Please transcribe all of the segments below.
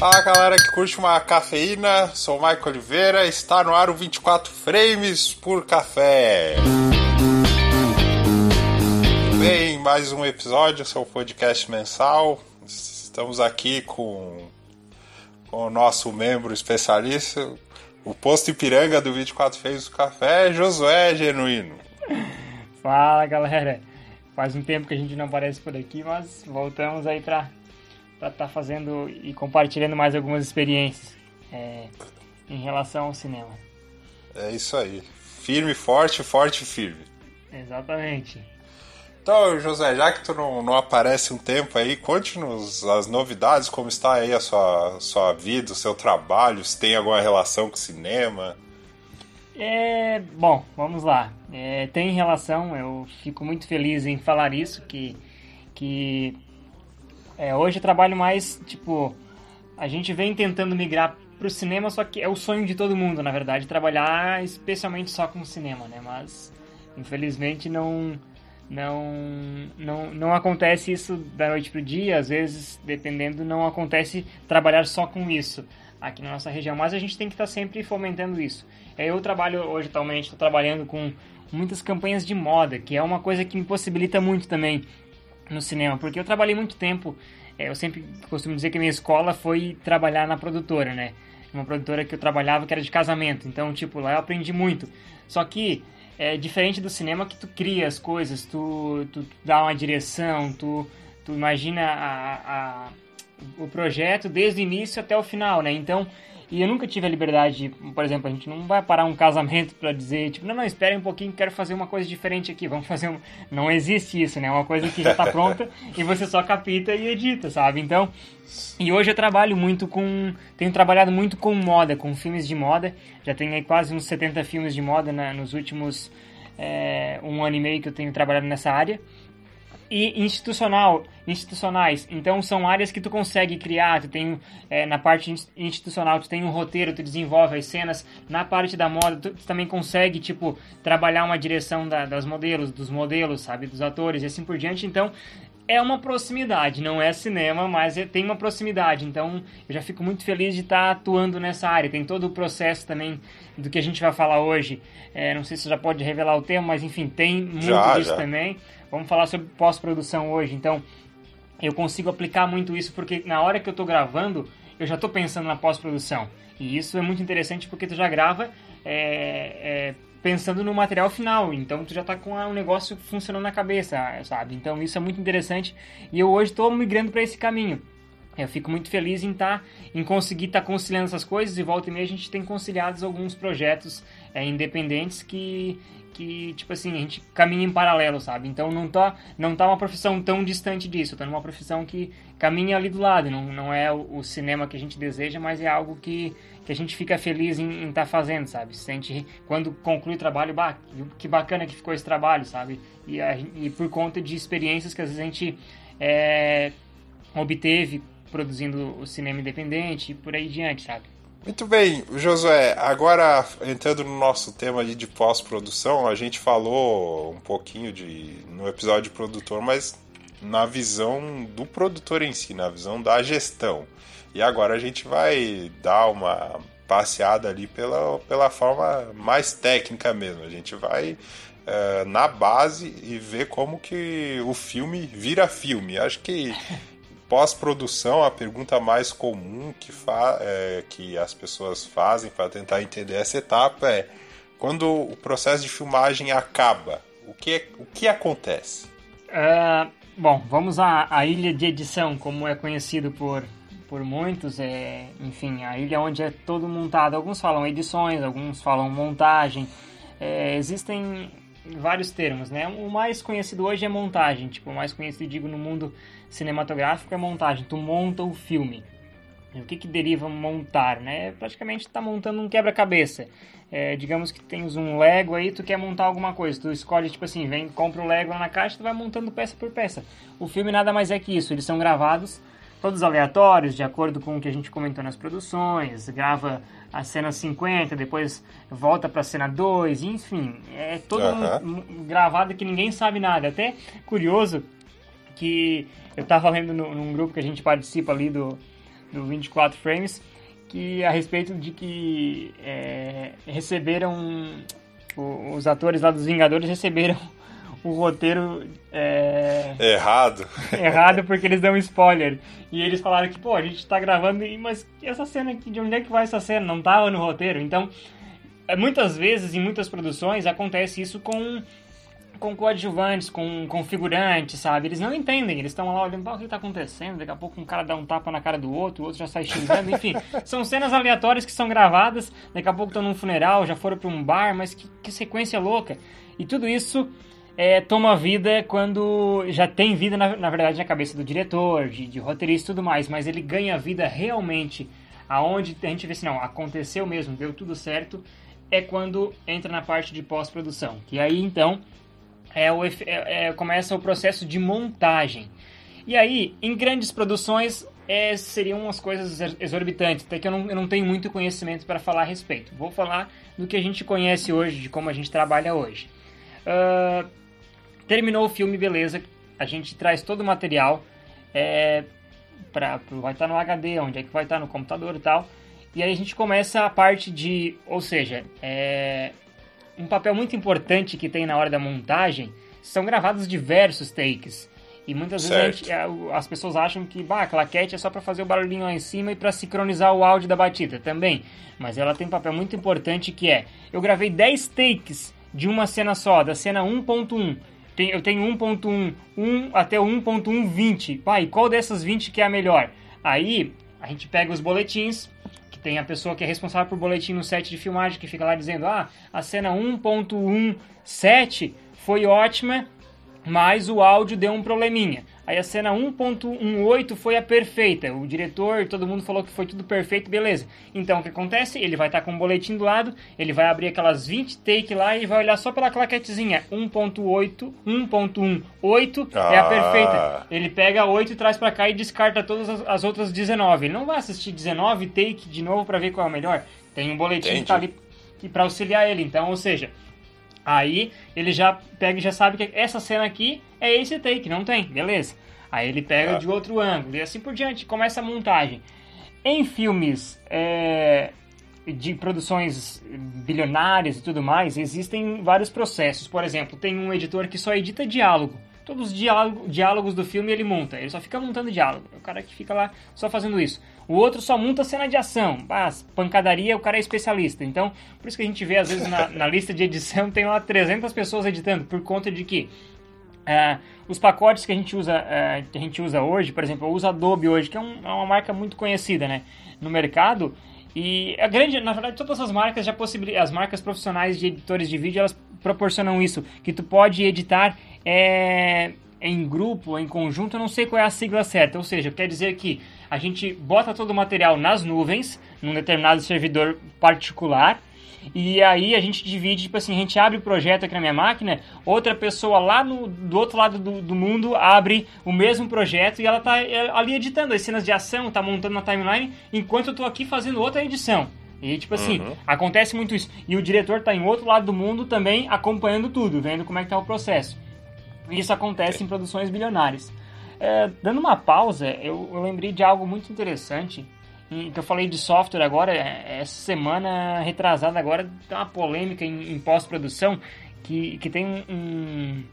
Fala galera que curte uma cafeína, sou o Michael Oliveira, está no ar o 24 frames por café. Bem, mais um episódio, seu podcast mensal. Estamos aqui com, com o nosso membro especialista, o posto Ipiranga do 24 frames por café, Josué Genuíno. Fala galera, faz um tempo que a gente não aparece por aqui, mas voltamos aí para para estar tá fazendo e compartilhando mais algumas experiências é, em relação ao cinema. É isso aí. Firme, forte, forte, firme. Exatamente. Então, José, já que tu não, não aparece um tempo aí, conte-nos as novidades, como está aí a sua, sua vida, o seu trabalho, se tem alguma relação com o cinema. É, bom, vamos lá. É, tem relação, eu fico muito feliz em falar isso, que, que é, hoje eu trabalho mais, tipo, a gente vem tentando migrar pro cinema, só que é o sonho de todo mundo, na verdade, trabalhar especialmente só com cinema, né? Mas infelizmente não não não não acontece isso da noite pro dia, às vezes, dependendo, não acontece trabalhar só com isso aqui na nossa região, mas a gente tem que estar tá sempre fomentando isso. É, eu trabalho hoje atualmente, estou trabalhando com muitas campanhas de moda, que é uma coisa que me possibilita muito também no cinema, porque eu trabalhei muito tempo, é, eu sempre costumo dizer que minha escola foi trabalhar na produtora, né? Uma produtora que eu trabalhava que era de casamento, então, tipo, lá eu aprendi muito. Só que, é diferente do cinema que tu cria as coisas, tu, tu dá uma direção, tu, tu imagina a, a, o projeto desde o início até o final, né? Então, e eu nunca tive a liberdade, por exemplo, a gente não vai parar um casamento para dizer, tipo, não, não, espere um pouquinho, quero fazer uma coisa diferente aqui, vamos fazer um... Não existe isso, né? É uma coisa que já tá pronta e você só capita e edita, sabe? Então, e hoje eu trabalho muito com... Tenho trabalhado muito com moda, com filmes de moda. Já tenho aí quase uns 70 filmes de moda na, nos últimos é, um ano e meio que eu tenho trabalhado nessa área e institucional, institucionais. Então são áreas que tu consegue criar. Tu tem é, na parte institucional, tu tem um roteiro, tu desenvolve as cenas. Na parte da moda, tu, tu também consegue tipo trabalhar uma direção da, das modelos, dos modelos, sabe, dos atores e assim por diante. Então é uma proximidade, não é cinema, mas é, tem uma proximidade. Então eu já fico muito feliz de estar atuando nessa área. Tem todo o processo também do que a gente vai falar hoje. É, não sei se você já pode revelar o termo, mas enfim, tem muito já, disso já. também. Vamos falar sobre pós-produção hoje, então eu consigo aplicar muito isso porque na hora que eu estou gravando, eu já estou pensando na pós-produção. E isso é muito interessante porque tu já grava é, é, pensando no material final, então tu já está com o negócio funcionando na cabeça, sabe? Então isso é muito interessante e eu hoje estou migrando para esse caminho. Eu fico muito feliz em tá, em conseguir estar tá conciliando essas coisas e volta e meia a gente tem conciliado alguns projetos é, independentes que, que, tipo assim, a gente caminha em paralelo, sabe? Então não tá, não tá uma profissão tão distante disso, tá numa profissão que caminha ali do lado, não, não é o, o cinema que a gente deseja, mas é algo que, que a gente fica feliz em estar tá fazendo, sabe? Sente, quando conclui o trabalho, bah, que bacana que ficou esse trabalho, sabe? E, a, e por conta de experiências que às vezes a gente é, obteve produzindo o cinema independente e por aí diante, sabe? Muito bem, Josué. Agora entrando no nosso tema de pós-produção, a gente falou um pouquinho de no episódio de produtor, mas na visão do produtor em si, na visão da gestão. E agora a gente vai dar uma passeada ali pela, pela forma mais técnica mesmo. A gente vai uh, na base e ver como que o filme vira filme. Acho que pós-produção, a pergunta mais comum que, é, que as pessoas fazem para tentar entender essa etapa é: quando o processo de filmagem acaba, o que, o que acontece? Uh, bom, vamos à, à ilha de edição, como é conhecido por, por muitos. É, enfim, a ilha onde é todo montado. Alguns falam edições, alguns falam montagem. É, existem vários termos, né? O mais conhecido hoje é montagem, tipo, o mais conhecido, digo, no mundo cinematográfico é montagem. Tu monta o filme. O que, que deriva montar, né? Praticamente está montando um quebra-cabeça. É, digamos que tens um Lego aí, tu quer montar alguma coisa. Tu escolhe, tipo assim, vem, compra o Lego lá na caixa, tu vai montando peça por peça. O filme nada mais é que isso. Eles são gravados todos aleatórios, de acordo com o que a gente comentou nas produções. Grava a cena 50, depois volta para a cena 2, enfim. É todo uhum. um, um, gravado que ninguém sabe nada. Até curioso que eu tava lendo no, num grupo que a gente participa ali do, do 24 frames, que a respeito de que é, receberam os atores lá dos Vingadores receberam o roteiro é... errado. errado porque eles dão spoiler. E eles falaram que, pô, a gente tá gravando, mas essa cena aqui, de onde é que vai essa cena? Não tava no roteiro. Então, é, muitas vezes, em muitas produções, acontece isso com com coadjuvantes, com, com figurantes, sabe? Eles não entendem, eles estão lá olhando, o que está acontecendo? Daqui a pouco um cara dá um tapa na cara do outro, o outro já sai xingando, enfim. são cenas aleatórias que são gravadas, daqui a pouco estão num funeral, já foram para um bar, mas que, que sequência louca. E tudo isso é, toma vida quando já tem vida, na, na verdade, na cabeça do diretor, de, de roteirista e tudo mais, mas ele ganha vida realmente aonde a gente vê assim, não, aconteceu mesmo, deu tudo certo, é quando entra na parte de pós-produção. Que aí, então, é o, é, é, começa o processo de montagem. E aí, em grandes produções, é, seriam umas coisas exorbitantes, até que eu não, eu não tenho muito conhecimento para falar a respeito. Vou falar do que a gente conhece hoje, de como a gente trabalha hoje. Uh, terminou o filme, beleza, a gente traz todo o material, é, pra, vai estar no HD, onde é que vai estar no computador e tal. E aí a gente começa a parte de, ou seja, é, um papel muito importante que tem na hora da montagem são gravados diversos takes. E muitas certo. vezes gente, as pessoas acham que bah, a claquete é só para fazer o barulhinho lá em cima e para sincronizar o áudio da batida também. Mas ela tem um papel muito importante que é: eu gravei 10 takes de uma cena só, da cena 1.1. Eu tenho 1.1, 1 até 1.120. Pai, qual dessas 20 que é a melhor? Aí a gente pega os boletins, tem a pessoa que é responsável por boletim no set de filmagem que fica lá dizendo: ah, a cena 1.17 foi ótima, mas o áudio deu um probleminha. Aí a cena 1.18 foi a perfeita. O diretor, todo mundo falou que foi tudo perfeito, beleza. Então o que acontece? Ele vai estar tá com um boletim do lado, ele vai abrir aquelas 20 take lá e vai olhar só pela claquetezinha. 1.8, 1.18 ah. é a perfeita. Ah. Ele pega 8 e traz para cá e descarta todas as, outras 19. Ele não vai assistir 19 take de novo para ver qual é o melhor. Tem um boletim Entendi. que tá ali para auxiliar ele. Então, ou seja, Aí ele já pega e já sabe que essa cena aqui é esse take, não tem, beleza. Aí ele pega ah. de outro ângulo e assim por diante, começa a montagem. Em filmes é, de produções bilionárias e tudo mais, existem vários processos. Por exemplo, tem um editor que só edita diálogo. Todos os diálogos do filme ele monta, ele só fica montando diálogo. É o cara que fica lá só fazendo isso. O outro só monta cena de ação. Ah, pancadaria, o cara é especialista. Então, por isso que a gente vê, às vezes, na, na lista de edição, tem lá 300 pessoas editando, por conta de que uh, os pacotes que a gente usa uh, que a gente usa hoje, por exemplo, eu uso Adobe hoje, que é, um, é uma marca muito conhecida né, no mercado. E a grande, na verdade, todas as marcas já possibilitam, as marcas profissionais de editores de vídeo, elas proporcionam isso, que tu pode editar é, em grupo, em conjunto, eu não sei qual é a sigla certa, ou seja, quer dizer que a gente bota todo o material nas nuvens, num determinado servidor particular, e aí a gente divide, tipo assim, a gente abre o projeto aqui na minha máquina, outra pessoa lá no, do outro lado do, do mundo abre o mesmo projeto e ela tá é, ali editando as cenas de ação, tá montando uma timeline, enquanto eu tô aqui fazendo outra edição. E tipo assim, uhum. acontece muito isso. E o diretor tá em outro lado do mundo também acompanhando tudo, vendo como é que tá o processo. Isso acontece em produções bilionárias. É, dando uma pausa, eu, eu, lembrei de algo muito interessante. que eu falei de software agora, é, essa semana retrasada agora, tem uma polêmica em, em pós-produção que, que tem um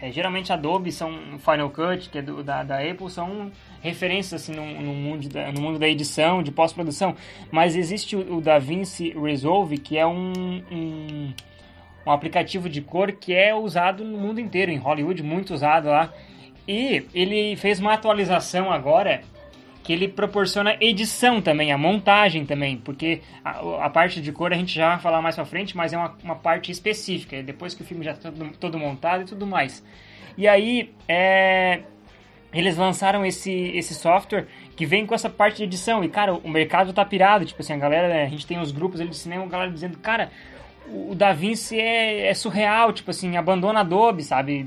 é, geralmente Adobe são Final Cut, que é do, da, da Apple, são referências assim, no, no, mundo da, no mundo da edição, de pós-produção. Mas existe o, o DaVinci Resolve, que é um, um um aplicativo de cor que é usado no mundo inteiro, em Hollywood, muito usado lá. E ele fez uma atualização agora que ele proporciona edição também, a montagem também, porque a, a, parte de cor a gente já vai falar mais pra frente, mas é uma, uma parte específica, depois que o filme já está todo, todo, montado e tudo mais. E aí, é, eles lançaram esse, esse software que vem com essa parte de edição, e cara, o mercado tá pirado, tipo assim, a galera, a gente tem os grupos ali de cinema, a galera dizendo, cara, o Da Vinci é, é, surreal, tipo assim, abandona Adobe, sabe?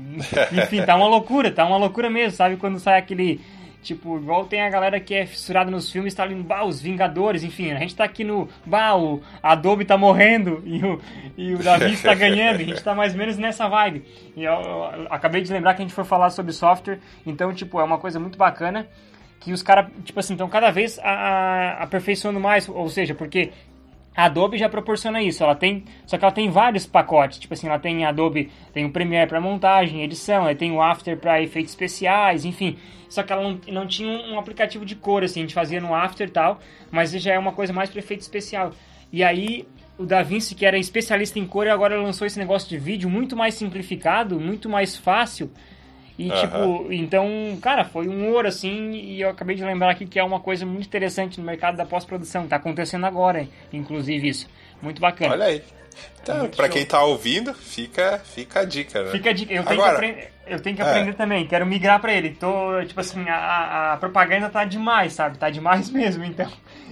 Enfim, tá uma loucura, tá uma loucura mesmo, sabe? Quando sai aquele. Tipo, igual tem a galera que é fissurada nos filmes, tá ali bah, os Vingadores, enfim, a gente tá aqui no bah, o Adobe tá morrendo e o, e o Da Vinci tá ganhando, a gente tá mais ou menos nessa vibe. E eu, eu, eu acabei de lembrar que a gente foi falar sobre software, então, tipo, é uma coisa muito bacana. que os caras, tipo assim, estão cada vez a, a, aperfeiçoando mais, ou seja, porque a Adobe já proporciona isso, ela tem, só que ela tem vários pacotes, tipo assim, ela tem Adobe, tem o Premiere para montagem, edição, ela tem o After para efeitos especiais, enfim. Só que ela não, não tinha um, aplicativo de cor assim, a gente fazia no After e tal, mas já é uma coisa mais para efeito especial. E aí o DaVinci, que era especialista em cor, agora lançou esse negócio de vídeo muito mais simplificado, muito mais fácil. E, uhum. tipo, então, cara, foi um ouro, assim, e eu acabei de lembrar aqui que é uma coisa muito interessante no mercado da pós-produção. Tá acontecendo agora, inclusive, isso. Muito bacana. Olha aí. Então, para quem tá ouvindo, fica, fica a dica, né? Fica a dica. Eu tenho Agora, que, aprender, eu tenho que aprender é. também. Quero migrar para ele. Tô, tipo assim, a, a propaganda tá demais, sabe? Tá demais mesmo. Então,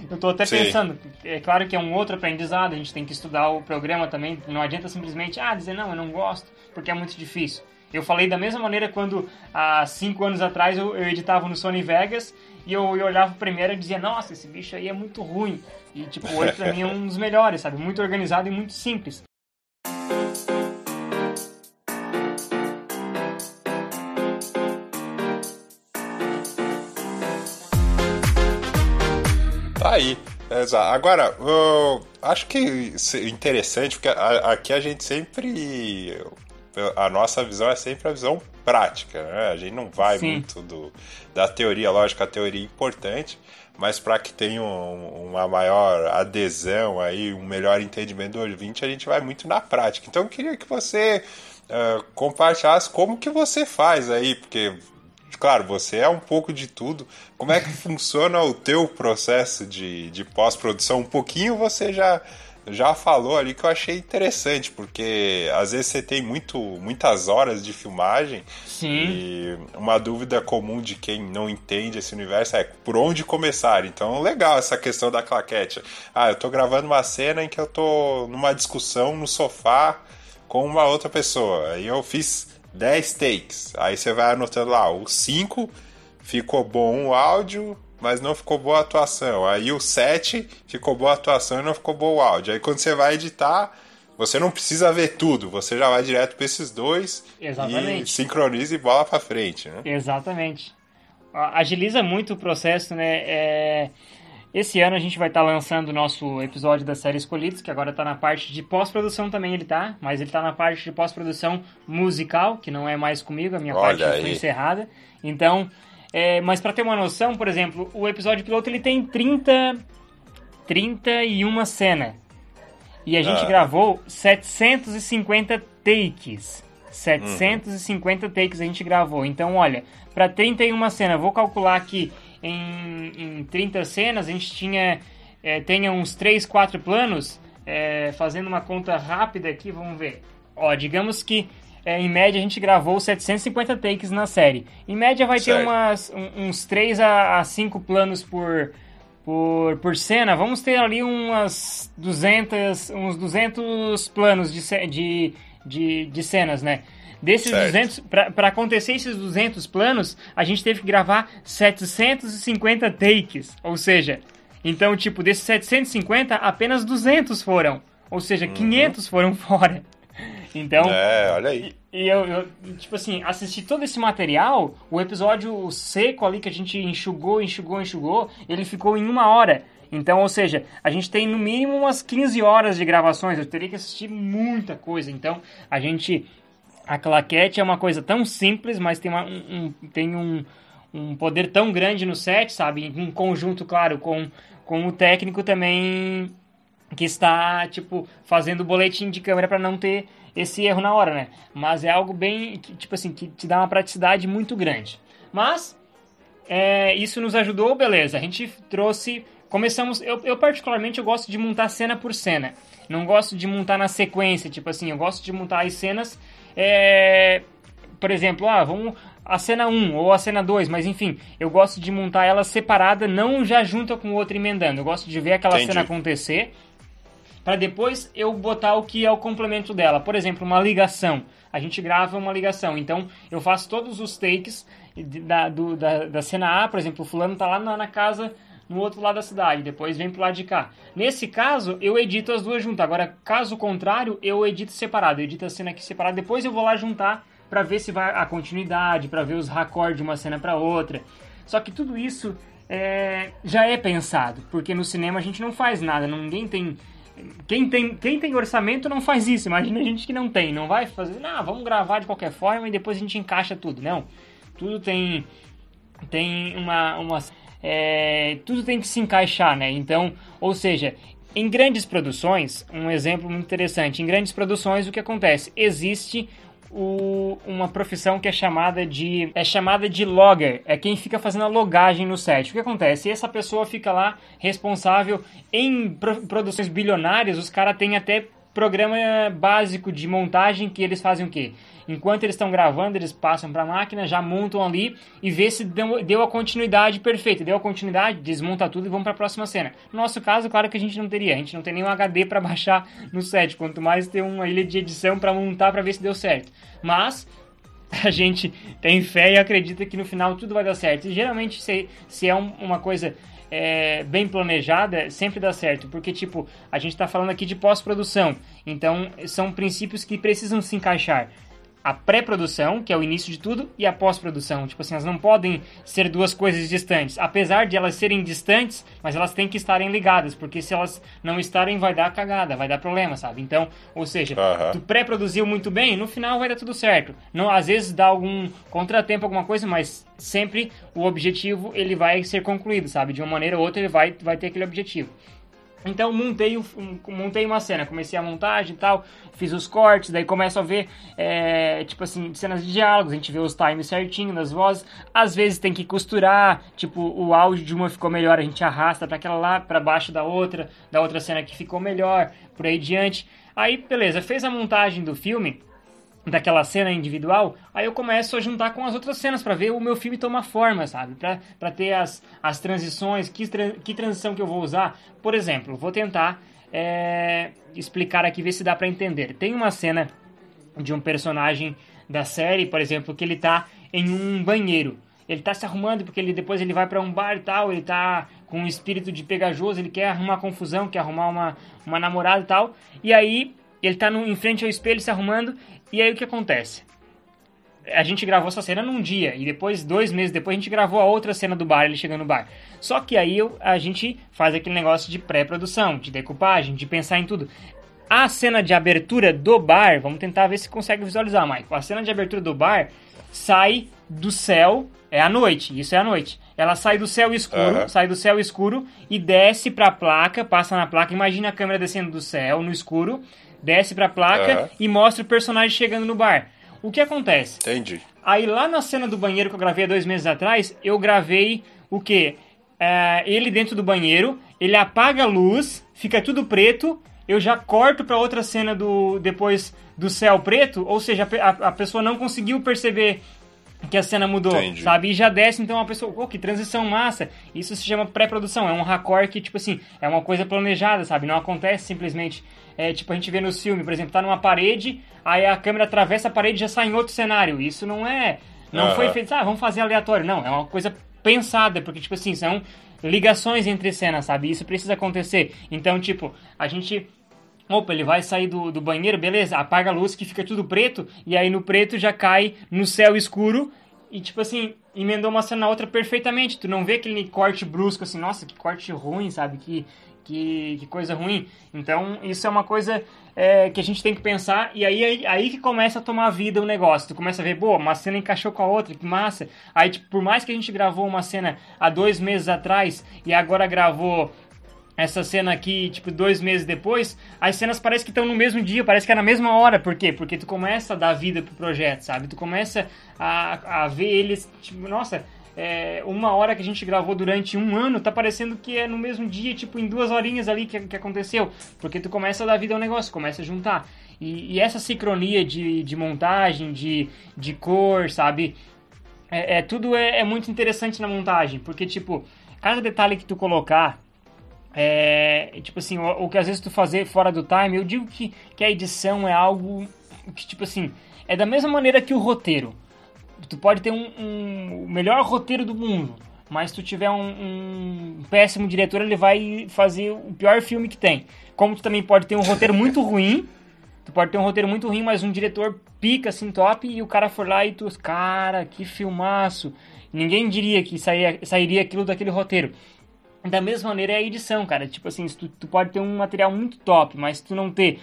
eu tô até Sim. pensando. É claro que é um outro aprendizado. A gente tem que estudar o programa também. Não adianta simplesmente, ah, dizer não, eu não gosto, porque é muito difícil. Eu falei da mesma maneira quando, há cinco anos atrás, eu, eu editava no Sony Vegas e eu, eu olhava o Premiere e dizia, nossa, esse bicho aí é muito ruim. E, tipo, hoje pra mim é um dos melhores, sabe? Muito organizado e muito simples. Tá aí. Agora, eu acho que interessante, porque aqui a gente sempre a nossa visão é sempre a visão prática, né? A gente não vai Sim. muito do, da teoria, lógico, a teoria é importante, mas para que tenha um, uma maior adesão aí, um melhor entendimento do ouvinte, a gente vai muito na prática. Então eu queria que você uh, compartilhasse como que você faz aí, porque claro, você é um pouco de tudo. Como é que funciona o teu processo de, de pós-produção? Um pouquinho você já já falou ali que eu achei interessante, porque às vezes você tem muito, muitas horas de filmagem Sim. e uma dúvida comum de quem não entende esse universo é por onde começar. Então, legal essa questão da claquete. Ah, eu tô gravando uma cena em que eu tô numa discussão no sofá com uma outra pessoa. Aí eu fiz 10 takes. Aí você vai anotando lá, os 5 ficou bom o áudio, mas não ficou boa a atuação. Aí o 7 ficou boa a atuação e não ficou bom o áudio. Aí quando você vai editar, você não precisa ver tudo, você já vai direto para esses dois Exatamente. e sincroniza e bola para frente. Né? Exatamente. Agiliza muito o processo, né? É... Esse ano a gente vai estar tá lançando o nosso episódio da série Escolhidos, que agora está na parte de pós-produção também ele tá, mas ele está na parte de pós-produção musical, que não é mais comigo, a minha Olha parte foi encerrada. Então, é, mas para ter uma noção, por exemplo, o episódio piloto ele tem 30 31 cenas. E a gente ah. gravou 750 takes. 750 uhum. takes a gente gravou. Então, olha, para 31 cenas, vou calcular aqui em, em 30 cenas, a gente tinha é, tenha uns 3, 4 planos. É, fazendo uma conta rápida aqui, vamos ver. Ó, digamos que é, em média a gente gravou 750 takes na série. Em média vai certo. ter umas, uns 3 a, a 5 planos por, por, por cena. Vamos ter ali umas 200, uns 200 planos de, de, de, de cenas, né? Desses certo. 200, para acontecer esses 200 planos, a gente teve que gravar 750 takes. Ou seja, então, tipo, desses 750, apenas 200 foram. Ou seja, uhum. 500 foram fora. Então. É, olha aí. E, e eu, eu, tipo assim, assisti todo esse material, o episódio seco ali que a gente enxugou, enxugou, enxugou, ele ficou em uma hora. Então, ou seja, a gente tem no mínimo umas 15 horas de gravações. Eu teria que assistir muita coisa. Então, a gente. A claquete é uma coisa tão simples, mas tem, uma, um, tem um, um poder tão grande no set, sabe? Em conjunto, claro, com, com o técnico também que está, tipo, fazendo boletim de câmera para não ter esse erro na hora, né? Mas é algo bem, tipo assim, que te dá uma praticidade muito grande. Mas, é, isso nos ajudou, beleza. A gente trouxe, começamos, eu, eu particularmente eu gosto de montar cena por cena. Não gosto de montar na sequência, tipo assim, eu gosto de montar as cenas, é, por exemplo, ah, vamos a cena 1 ou a cena 2, mas enfim, eu gosto de montar ela separada, não já junta com o outro emendando. Eu gosto de ver aquela Entendi. cena acontecer para depois eu botar o que é o complemento dela. Por exemplo, uma ligação. A gente grava uma ligação, então eu faço todos os takes da, do, da, da cena A, por exemplo, o fulano tá lá na, na casa no outro lado da cidade, depois vem pro lado de cá. Nesse caso, eu edito as duas juntas. Agora, caso contrário, eu edito separado. Eu edito a cena aqui separada, depois eu vou lá juntar para ver se vai a continuidade, para ver os raccords de uma cena para outra. Só que tudo isso é, já é pensado, porque no cinema a gente não faz nada, ninguém tem quem tem, quem tem orçamento não faz isso. Imagina a gente que não tem. Não vai fazer, não, vamos gravar de qualquer forma e depois a gente encaixa tudo. Não. Tudo tem, tem uma. uma é, tudo tem que se encaixar, né? Então, ou seja, em grandes produções, um exemplo muito interessante: em grandes produções, o que acontece? Existe o, uma profissão que é chamada de é chamada de logger, é quem fica fazendo a logagem no set. O que acontece? Essa pessoa fica lá responsável em produções bilionárias, os caras têm até programa básico de montagem que eles fazem o quê? Enquanto eles estão gravando, eles passam para a máquina, já montam ali e vê se deu, deu, a continuidade perfeita. Deu a continuidade, desmonta tudo e vão para a próxima cena. No nosso caso, claro que a gente não teria. A gente não tem nenhum HD para baixar no set, quanto mais ter uma ilha de edição para montar para ver se deu certo. Mas a gente tem fé e acredita que no final tudo vai dar certo. E geralmente, se, se é um, uma coisa é, bem planejada, sempre dá certo. Porque, tipo, a gente está falando aqui de pós-produção. Então, são princípios que precisam se encaixar a pré-produção, que é o início de tudo, e a pós-produção. Tipo assim, elas não podem ser duas coisas distantes. Apesar de elas serem distantes, mas elas têm que estarem ligadas, porque se elas não estarem, vai dar cagada, vai dar problema, sabe? Então, ou seja, tu pré-produziu muito bem, no final vai dar tudo certo. Não, às vezes dá algum contratempo, alguma coisa, mas sempre o objetivo ele vai ser concluído, sabe? De uma maneira ou outra ele vai, vai ter aquele objetivo. Então montei, um, montei uma cena, comecei a montagem e tal, fiz os cortes, daí começo a ver, é, tipo assim, cenas de diálogos, a gente vê os times certinho das vozes, às vezes tem que costurar, tipo, o áudio de uma ficou melhor, a gente arrasta para aquela lá, para baixo da outra, da outra cena que ficou melhor, por aí diante. Aí, beleza, fez a montagem do filme, daquela cena individual, aí eu começo a juntar com as outras cenas para ver o meu filme tomar forma, sabe? Para ter as, as transições, que, que transição que eu vou usar. Por exemplo, vou tentar é, explicar aqui, ver se dá para entender. Tem uma cena de um personagem da série, por exemplo, que ele tá em um banheiro. Ele tá se arrumando porque ele depois ele vai para um bar e tal, ele tá com um espírito de pegajoso, ele quer arrumar confusão, quer arrumar uma, uma namorada e tal. E aí ele tá no, em frente ao espelho se arrumando e aí o que acontece? A gente gravou essa cena num dia e depois, dois meses depois, a gente gravou a outra cena do bar, ele chegando no bar. Só que aí a gente faz aquele negócio de pré-produção, de decupagem, de pensar em tudo. A cena de abertura do bar, vamos tentar ver se consegue visualizar, Mike. A cena de abertura do bar sai do céu, é a noite, isso é a noite. Ela sai do céu escuro, uhum. sai do céu escuro e desce pra placa, passa na placa. Imagina a câmera descendo do céu no escuro desce pra placa uhum. e mostra o personagem chegando no bar. O que acontece? Entendi. Aí lá na cena do banheiro que eu gravei há dois meses atrás, eu gravei o quê? É, ele dentro do banheiro, ele apaga a luz, fica tudo preto, eu já corto para outra cena do depois do céu preto, ou seja, a, a pessoa não conseguiu perceber que a cena mudou, Entendi. sabe? E já desce, então a pessoa, oh, que transição massa. Isso se chama pré-produção, é um raccord que, tipo assim, é uma coisa planejada, sabe? Não acontece simplesmente, é, tipo, a gente vê no filme, por exemplo, tá numa parede, aí a câmera atravessa a parede e já sai em outro cenário. Isso não é, não uhum. foi feito, ah, vamos fazer aleatório. Não, é uma coisa pensada, porque, tipo assim, são ligações entre cenas, sabe? Isso precisa acontecer. Então, tipo, a gente Opa, ele vai sair do, do banheiro, beleza, apaga a luz que fica tudo preto, e aí no preto já cai no céu escuro, e tipo assim, emendou uma cena na outra perfeitamente. Tu não vê aquele corte brusco assim, nossa, que corte ruim, sabe? Que, que, que coisa ruim. Então, isso é uma coisa é, que a gente tem que pensar, e aí, aí, aí que começa a tomar vida o negócio. Tu começa a ver, pô, uma cena encaixou com a outra, que massa. Aí, tipo, por mais que a gente gravou uma cena há dois meses atrás e agora gravou essa cena aqui, tipo, dois meses depois, as cenas parecem que estão no mesmo dia, parece que é na mesma hora. Por quê? Porque tu começa a dar vida pro projeto, sabe? Tu começa a, a ver eles, tipo, nossa, é, uma hora que a gente gravou durante um ano, tá parecendo que é no mesmo dia, tipo, em duas horinhas ali que, que aconteceu. Porque tu começa a dar vida ao negócio, começa a juntar. E, e essa sincronia de, de montagem, de, de cor, sabe? É, é tudo é, é muito interessante na montagem, porque, tipo, cada detalhe que tu colocar é, tipo assim, o, o, que às vezes tu fazer fora do time, eu digo que, que a edição é algo que, tipo assim, é da mesma maneira que o roteiro. Tu pode ter um, um o melhor roteiro do mundo, mas se tu tiver um, um, péssimo diretor, ele vai fazer o pior filme que tem. Como tu também pode ter um roteiro muito ruim, tu pode ter um roteiro muito ruim, mas um diretor pica assim top e o cara for lá e tu, cara, que filmaço. Ninguém diria que sairia, sairia aquilo daquele roteiro. Da mesma maneira é a edição, cara. Tipo assim, tu, tu, pode ter um material muito top, mas se tu não ter.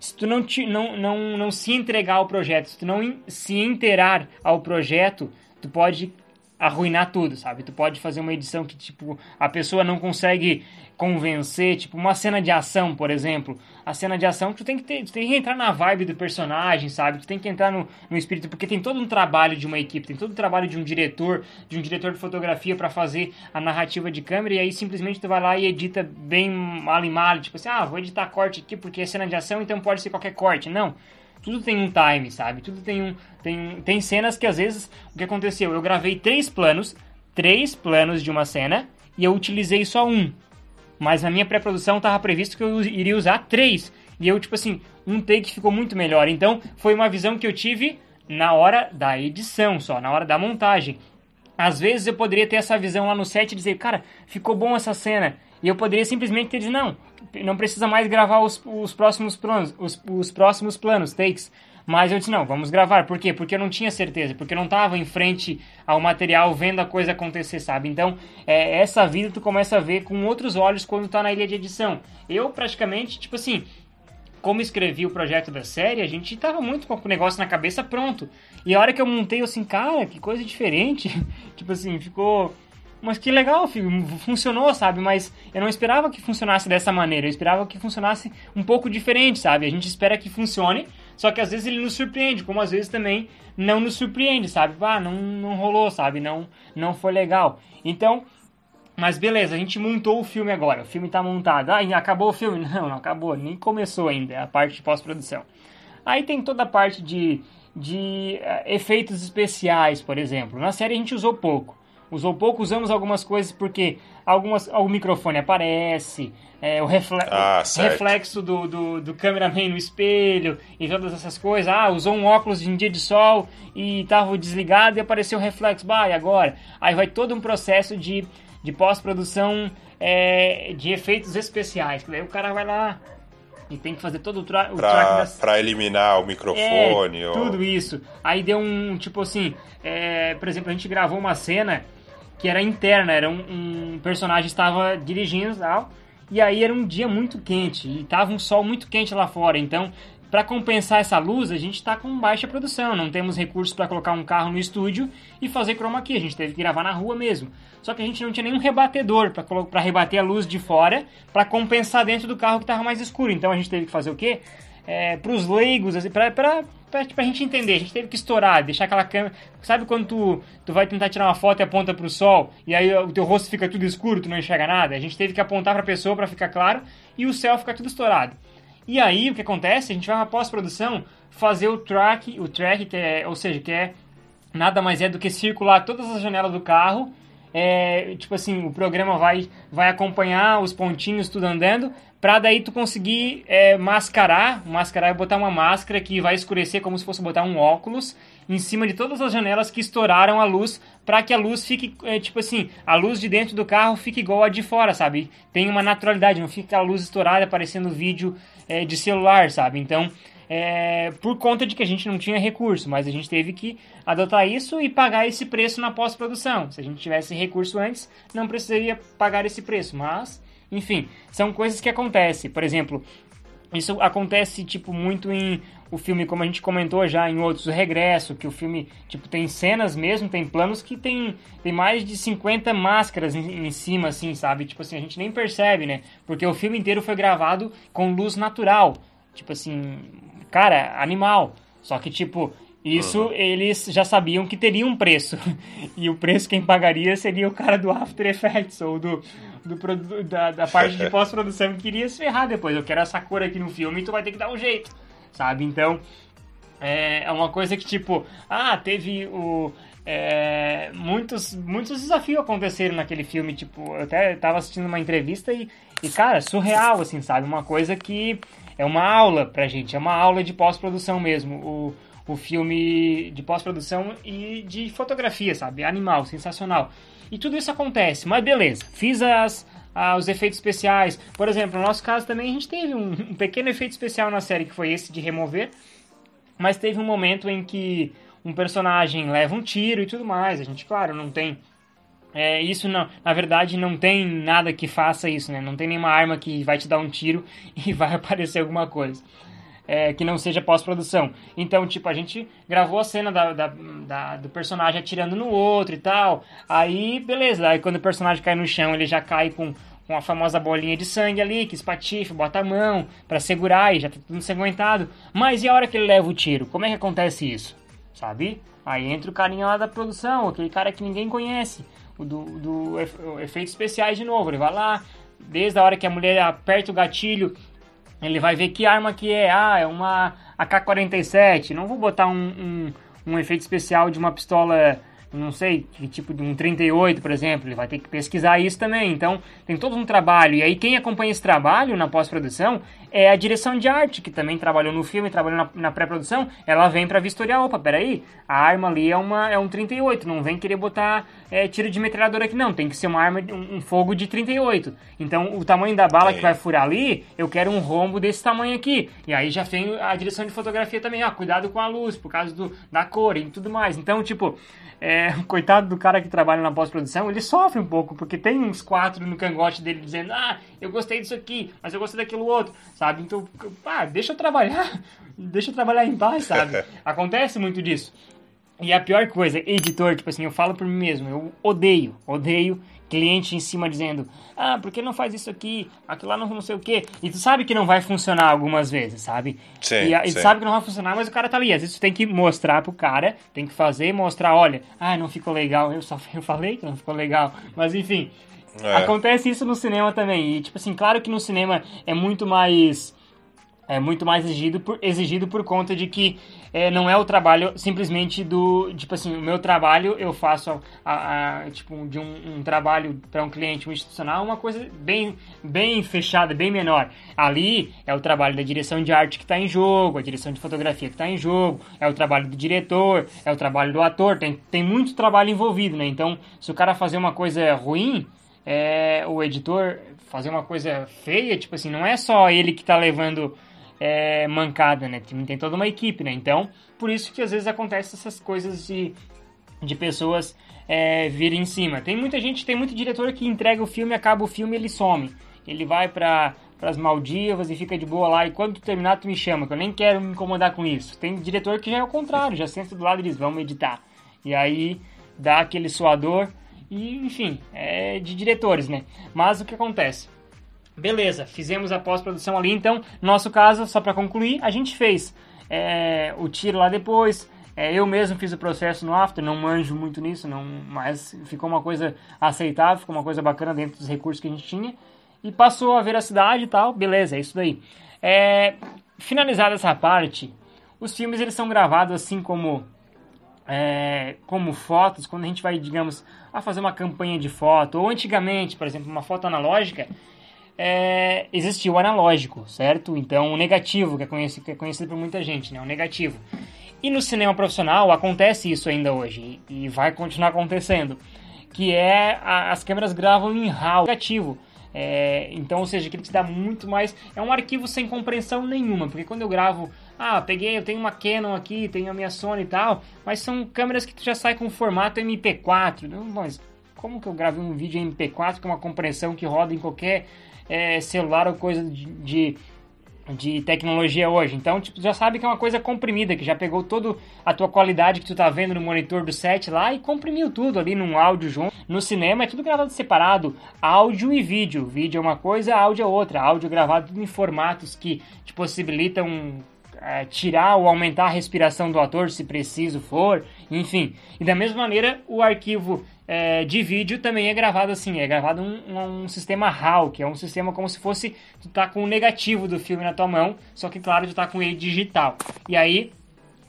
Se tu não, te, não, não, não se entregar ao projeto, se tu não in, se inteirar ao projeto, tu pode arruinar tudo, sabe? Tu pode fazer uma edição que, tipo, a pessoa não consegue convencer, tipo, uma cena de ação, por exemplo. A cena de ação, tu tem que, ter, tu tem que entrar na vibe do personagem, sabe? Tu tem que entrar no, no espírito, porque tem todo um trabalho de uma equipe, tem todo um trabalho de um diretor, de um diretor de fotografia para fazer a narrativa de câmera, e aí simplesmente tu vai lá e edita bem mal e mal, tipo assim, ah, vou editar corte aqui porque é cena de ação, então pode ser qualquer corte. Não tudo tem um time, sabe? Tudo tem um. Tem, tem cenas que às vezes. O que aconteceu? Eu gravei três planos, três planos de uma cena, e eu utilizei só um. Mas na minha pré-produção estava previsto que eu iria usar três. E eu, tipo assim, um take ficou muito melhor. Então, foi uma visão que eu tive na hora da edição só, na hora da montagem. Às vezes eu poderia ter essa visão lá no set e dizer, cara, ficou bom essa cena. E eu poderia simplesmente ter dito, não, não precisa mais gravar os, os próximos planos, os, os próximos planos, takes. Mas eu disse, não, vamos gravar. Por quê? Porque eu não tinha certeza, porque eu não estava em frente ao material vendo a coisa acontecer, sabe? Então, é, essa vida tu começa a ver com outros olhos quando tá na ilha de edição. Eu praticamente, tipo assim, como escrevi o projeto da série, a gente tava muito com o negócio na cabeça pronto. E a hora que eu montei, eu assim, cara, que coisa diferente. tipo assim, ficou mas que legal, filho, funcionou, sabe? Mas eu não esperava que funcionasse dessa maneira, eu esperava que funcionasse um pouco diferente, sabe? A gente espera que funcione, só que às vezes ele nos surpreende, como às vezes também não nos surpreende, sabe? Ah, não, não rolou, sabe? Não, não foi legal. Então, mas beleza, a gente montou o filme agora, o filme tá montado. Ah, acabou o filme? Não, não acabou, nem começou ainda, é a parte de pós-produção. Aí tem toda a parte de, de uh, efeitos especiais, por exemplo. Na série a gente usou pouco usou pouco, usamos algumas coisas porque algumas, o microfone aparece, é, o, refle ah, reflexo do, do, do cameraman no espelho e todas essas coisas. Ah, usou um óculos em dia de sol e estava desligado e apareceu o reflexo. Bah, e agora? Aí vai todo um processo de, de pós-produção é, de efeitos especiais. Daí o cara vai lá, e tem que fazer todo o, tra o pra, track das... Pra eliminar o microfone. É, ou... Tudo isso. Aí deu um, tipo assim, é, por exemplo, a gente gravou uma cena que era interna, era um, um personagem estava dirigindo e tal, e aí era um dia muito quente, e tava um sol muito quente lá fora, então para compensar essa luz, a gente está com baixa produção, não temos recursos para colocar um carro no estúdio e fazer chroma key, a gente teve que gravar na rua mesmo. Só que a gente não tinha nenhum rebatedor para rebater a luz de fora, para compensar dentro do carro que estava mais escuro. Então a gente teve que fazer o quê? É, para os leigos, assim, para pra, pra gente entender. A gente teve que estourar, deixar aquela câmera. Sabe quando tu, tu vai tentar tirar uma foto e aponta pro sol e aí o teu rosto fica tudo escuro, tu não enxerga nada? A gente teve que apontar pra pessoa para ficar claro e o céu fica tudo estourado. E aí o que acontece? A gente vai na pós-produção fazer o track, o track, que é, ou seja, que é nada mais é do que circular todas as janelas do carro. É, tipo assim, o programa vai, vai acompanhar os pontinhos tudo andando Pra daí tu conseguir é, mascarar, mascarar é botar uma máscara que vai escurecer como se fosse botar um óculos em cima de todas as janelas que estouraram a luz, para que a luz fique, é, tipo assim, a luz de dentro do carro fique igual a de fora, sabe? Tem uma naturalidade, não fica a luz estourada aparecendo vídeo é, de celular, sabe? Então, é, por conta de que a gente não tinha recurso, mas a gente teve que adotar isso e pagar esse preço na pós-produção. Se a gente tivesse recurso antes, não precisaria pagar esse preço, mas enfim, são coisas que acontecem. Por exemplo, isso acontece tipo muito em o filme, como a gente comentou já em outros, o Regresso, que o filme tipo tem cenas mesmo, tem planos que tem, tem mais de 50 máscaras em, em, cima, assim, sabe? Tipo assim, a gente nem percebe, né? Porque o filme inteiro foi gravado com luz natural. Tipo assim, cara, animal. Só que, tipo, isso uhum. eles já sabiam que teria um preço. E o preço quem pagaria seria o cara do After Effects ou do, do, da, da parte de pós-produção que queria se ferrar depois. Eu quero essa cor aqui no filme e tu vai ter que dar um jeito, sabe? Então, é, é uma coisa que, tipo, ah, teve o. É, muitos, muitos desafios aconteceram naquele filme, tipo, eu até tava assistindo uma entrevista e, e, cara, surreal, assim, sabe? Uma coisa que é uma aula pra gente, é uma aula de pós-produção mesmo. O, o filme de pós-produção e de fotografia, sabe? Animal, sensacional. E tudo isso acontece, mas beleza, fiz as, os efeitos especiais. Por exemplo, no nosso caso também a gente teve um, um, pequeno efeito especial na série, que foi esse de remover. Mas teve um momento em que um personagem leva um tiro e tudo mais. A gente, claro, não tem é, isso não, na verdade não tem nada que faça isso, né? Não tem nenhuma arma que vai te dar um tiro e vai aparecer alguma coisa. É, que não seja pós-produção. Então, tipo, a gente gravou a cena da, da, da, do personagem atirando no outro e tal. Aí, beleza. Aí quando o personagem cai no chão, ele já cai com, com a famosa bolinha de sangue ali, que espatifa, bota a mão para segurar e já tá tudo ensanguentado. Mas e a hora que ele leva o tiro? Como é que acontece isso? Sabe? Aí entra o carinha lá da produção, aquele cara que ninguém conhece do, do efeitos especiais de novo. Ele vai lá, desde a hora que a mulher aperta o gatilho, ele vai ver que arma que é. Ah, é uma AK-47. Não vou botar um, um, um efeito especial de uma pistola não sei, que tipo de um 38, por exemplo, ele vai ter que pesquisar isso também. Então, tem todo um trabalho. E aí, quem acompanha esse trabalho na pós-produção é a direção de arte, que também trabalhou no filme, trabalhou na, na pré-produção. Ela vem para vistoriar: opa, peraí, a arma ali é, uma, é um 38, não vem querer botar é, tiro de metralhadora aqui, não. Tem que ser uma arma, um, um fogo de 38. Então, o tamanho da bala é. que vai furar ali, eu quero um rombo desse tamanho aqui. E aí já vem a direção de fotografia também: ó, cuidado com a luz, por causa do, da cor e tudo mais. Então, tipo é, coitado do cara que trabalha na pós-produção, ele sofre um pouco, porque tem uns quatro no cangote dele dizendo, ah, eu gostei disso aqui, mas eu gostei daquilo outro, sabe? Então, ah, deixa eu trabalhar, deixa eu trabalhar em paz, sabe? Acontece muito disso. E a pior coisa, editor, tipo assim, eu falo por mim mesmo, eu odeio, odeio cliente em cima dizendo, ah, por que não faz isso aqui, aquilo lá não, não sei o quê. E tu sabe que não vai funcionar algumas vezes, sabe? Sim, e, e sim. sabe que não vai funcionar, mas o cara tá ali. Às vezes tu tem que mostrar pro cara, tem que fazer, mostrar, olha, ah, não ficou legal, eu só eu falei que não ficou legal. Mas enfim, é. acontece isso no cinema também. E tipo assim, claro que no cinema é muito mais é muito mais exigido por, exigido por conta de que é, não é o trabalho simplesmente do tipo assim o meu trabalho eu faço a, a tipo de um, um trabalho para um cliente um institucional uma coisa bem bem fechada bem menor ali é o trabalho da direção de arte que está em jogo a direção de fotografia que está em jogo é o trabalho do diretor é o trabalho do ator tem, tem muito trabalho envolvido né então se o cara fazer uma coisa ruim é, o editor fazer uma coisa feia tipo assim não é só ele que está levando é, mancada, né? Tem, toda uma equipe, né? Então, por isso que às vezes acontecem essas coisas de, de pessoas é, virem em cima. Tem muita gente, tem muito diretor que entrega o filme, acaba o filme ele some. Ele vai para as Maldivas e fica de boa lá. E quando tu terminar, tu me chama, que eu nem quero me incomodar com isso. Tem diretor que já é o contrário, já senta do lado e diz, vamos editar. E aí dá aquele suador. E, enfim, é de diretores, né? Mas o que acontece? Beleza, fizemos a pós-produção ali, então, no nosso caso, só para concluir, a gente fez é, o tiro lá depois, é, eu mesmo fiz o processo no After, não manjo muito nisso, não, mas ficou uma coisa aceitável, ficou uma coisa bacana dentro dos recursos que a gente tinha, e passou a veracidade e tal, beleza, é isso daí. É, finalizada essa parte, os filmes eles são gravados assim como é, como fotos, quando a gente vai, digamos, a fazer uma campanha de foto, ou antigamente, por exemplo, uma foto analógica, é, existia o analógico, certo? Então, o negativo, que é, conhecido, que é conhecido por muita gente, né? O negativo. E no cinema profissional acontece isso ainda hoje, e vai continuar acontecendo, que é a, as câmeras gravam em RAW negativo. É, então, ou seja, que te dá muito mais. É um arquivo sem compreensão nenhuma, porque quando eu gravo, ah, peguei, eu tenho uma Canon aqui, tenho a minha Sony e tal, mas são câmeras que tu já sai com formato MP4. Mas como que eu gravei um vídeo em MP4 com uma compreensão que roda em qualquer é, celular ou coisa de, de, de, tecnologia hoje. Então, tipo, já sabe que é uma coisa comprimida, que já pegou toda a tua qualidade que tu tá vendo no monitor do set lá e comprimiu tudo ali num áudio junto. No cinema é tudo gravado separado, áudio e vídeo. Vídeo é uma coisa, áudio é outra. Áudio gravado em formatos que te possibilitam é, tirar ou aumentar a respiração do ator, se preciso for, enfim. E da mesma maneira, o arquivo é, de vídeo também é gravado assim, é gravado um, um, sistema RAW, que é um sistema como se fosse tu tá com o negativo do filme na tua mão, só que claro, tu tá com ele digital. E aí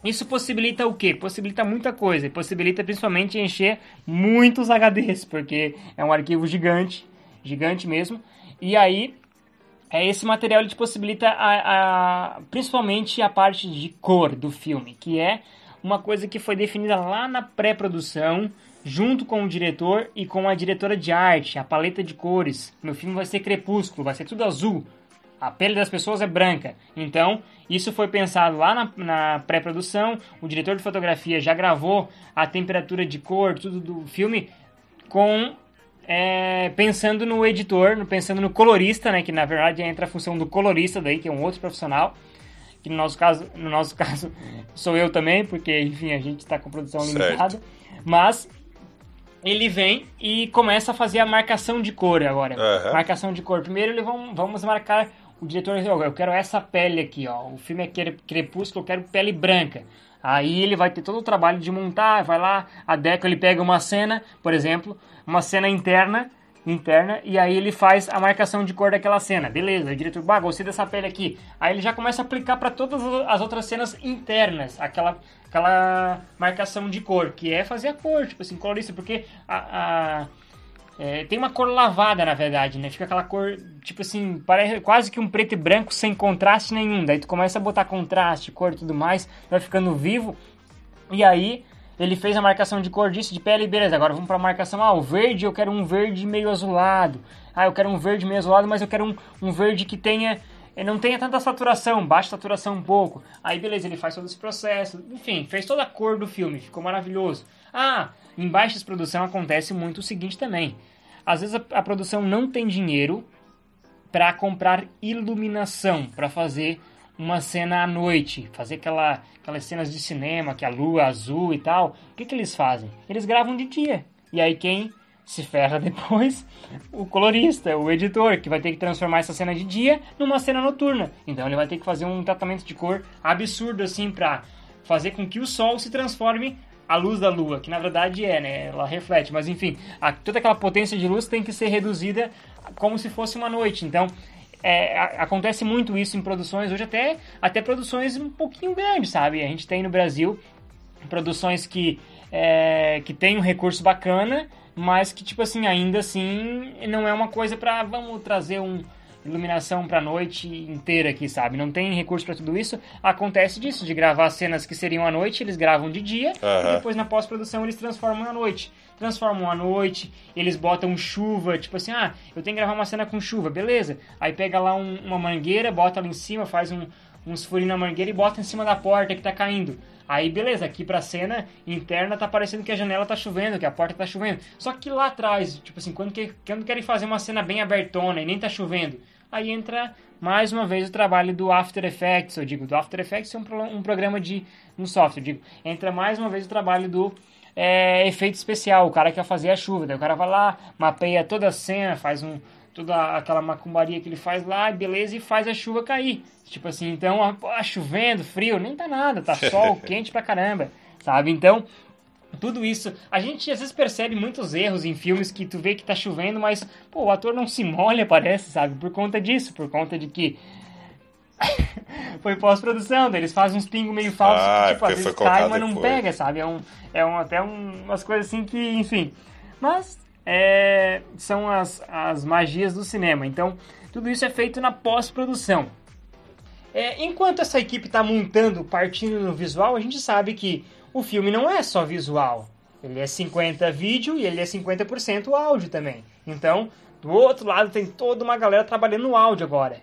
isso possibilita o quê? Possibilita muita coisa, possibilita principalmente encher muitos HDs, porque é um arquivo gigante, gigante mesmo. E aí é esse material ele te possibilita a, a, principalmente a parte de cor do filme, que é uma coisa que foi definida lá na pré-produção, junto com o diretor e com a diretora de arte, a paleta de cores. Meu filme vai ser crepúsculo, vai ser tudo azul. a pele das pessoas é branca. Então, isso foi pensado lá na, na pré-produção. O diretor de fotografia já gravou a temperatura de cor, tudo do filme, com é, pensando no editor, pensando no colorista, né? Que na verdade entra a função do colorista daí, que é um outro profissional. Que no nosso caso, no nosso caso sou eu também, porque enfim a gente está com produção limitada. Mas ele vem e começa a fazer a marcação de cor agora. Uhum. Marcação de cor. Primeiro ele vão, vamos marcar o diretor eu quero essa pele aqui, ó. O filme é crepúsculo, eu quero pele branca. Aí ele vai ter todo o trabalho de montar, vai lá, a Deco ele pega uma cena, por exemplo, uma cena interna, interna, e aí ele faz a marcação de cor daquela cena. Beleza, o diretor, bah, gostei dessa pele aqui. Aí ele já começa a aplicar para todas as outras cenas internas, aquela, aquela marcação de cor, que é fazer a cor, tipo assim, colorista, porque a, a é, tem uma cor lavada, na verdade, né? Fica aquela cor, tipo assim, parece quase que um preto e branco sem contraste nenhum. Daí tu começa a botar contraste, cor e tudo mais, vai ficando vivo. E aí ele fez a marcação de cor disso, de pele, beleza. Agora vamos para a marcação, ah, o verde eu quero um verde meio azulado. Ah, eu quero um verde meio azulado, mas eu quero um, um verde que tenha eh, não tenha tanta saturação, baixa saturação um pouco. Aí beleza, ele faz todo esse processo. Enfim, fez toda a cor do filme, ficou maravilhoso. Ah, em baixas produção acontece muito o seguinte também. Às vezes a, a produção não tem dinheiro para comprar iluminação, para fazer uma cena à noite, fazer aquela, aquelas cenas de cinema, que a lua azul e tal. O que, que eles fazem? Eles gravam de dia. E aí quem se ferra depois? O colorista, o editor, que vai ter que transformar essa cena de dia numa cena noturna. Então ele vai ter que fazer um tratamento de cor absurdo assim para fazer com que o sol se transforme a luz da lua, que na verdade é, né? Ela reflete, mas enfim, a, toda aquela potência de luz tem que ser reduzida como se fosse uma noite. Então, é, a, acontece muito isso em produções, hoje até, até produções um pouquinho grandes, sabe? A gente tem no Brasil produções que, é, que tem um recurso bacana, mas que, tipo assim, ainda assim não é uma coisa para vamos trazer um iluminação para noite inteira aqui, sabe? Não tem recurso para tudo isso. Acontece disso, de gravar cenas que seriam à noite, eles gravam de dia uhum. e depois na pós-produção eles transformam à noite. Transformam à noite, eles botam chuva, tipo assim, ah, eu tenho que gravar uma cena com chuva, beleza. Aí pega lá um, uma mangueira, bota lá em cima, faz um, uns furinhos na mangueira e bota em cima da porta que tá caindo. Aí beleza, aqui pra cena interna tá parecendo que a janela tá chovendo, que a porta tá chovendo. Só que lá atrás, tipo assim, quando, que, quando querem fazer uma cena bem abertona e nem tá chovendo, aí entra mais uma vez o trabalho do After Effects, eu digo, do After Effects é um, pro, um programa de um software, eu digo, entra mais uma vez o trabalho do é, efeito especial, o cara quer fazer a chuva, daí o cara vai lá, mapeia toda a cena, faz um toda aquela macumbaria que ele faz lá, beleza, e faz a chuva cair. Tipo assim, então, ó, chovendo, frio, nem tá nada, tá sol quente pra caramba, sabe? Então, tudo isso. A gente às vezes percebe muitos erros em filmes que tu vê que tá chovendo, mas pô, o ator não se molha, parece, sabe? Por conta disso, por conta de que foi pós-produção, eles fazem uns pingos meio falsos ah, tipo, às vezes cai, mas não pega, sabe? É, um, é um, até um, umas coisas assim que, enfim. Mas é, são as, as magias do cinema. Então, tudo isso é feito na pós-produção. É, enquanto essa equipe está montando, partindo no visual, a gente sabe que o filme não é só visual. Ele é 50% vídeo e ele é 50% áudio também. Então, do outro lado tem toda uma galera trabalhando no áudio agora.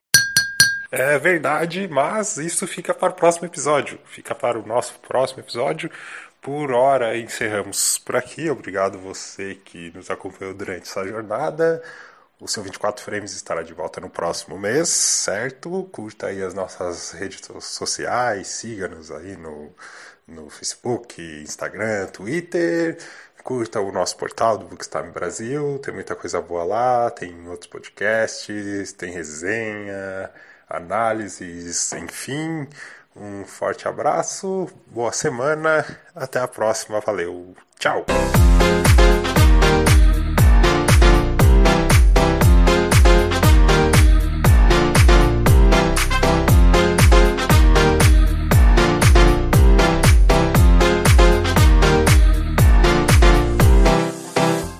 É verdade, mas isso fica para o próximo episódio. Fica para o nosso próximo episódio. Por hora, encerramos por aqui. Obrigado você que nos acompanhou durante essa jornada. O seu 24 Frames estará de volta no próximo mês, certo? Curta aí as nossas redes sociais, siga-nos aí no no Facebook, Instagram, Twitter. Curta o nosso portal do Bookstime Brasil, tem muita coisa boa lá, tem outros podcasts, tem resenha, análises, enfim. Um forte abraço, boa semana, até a próxima, valeu, tchau!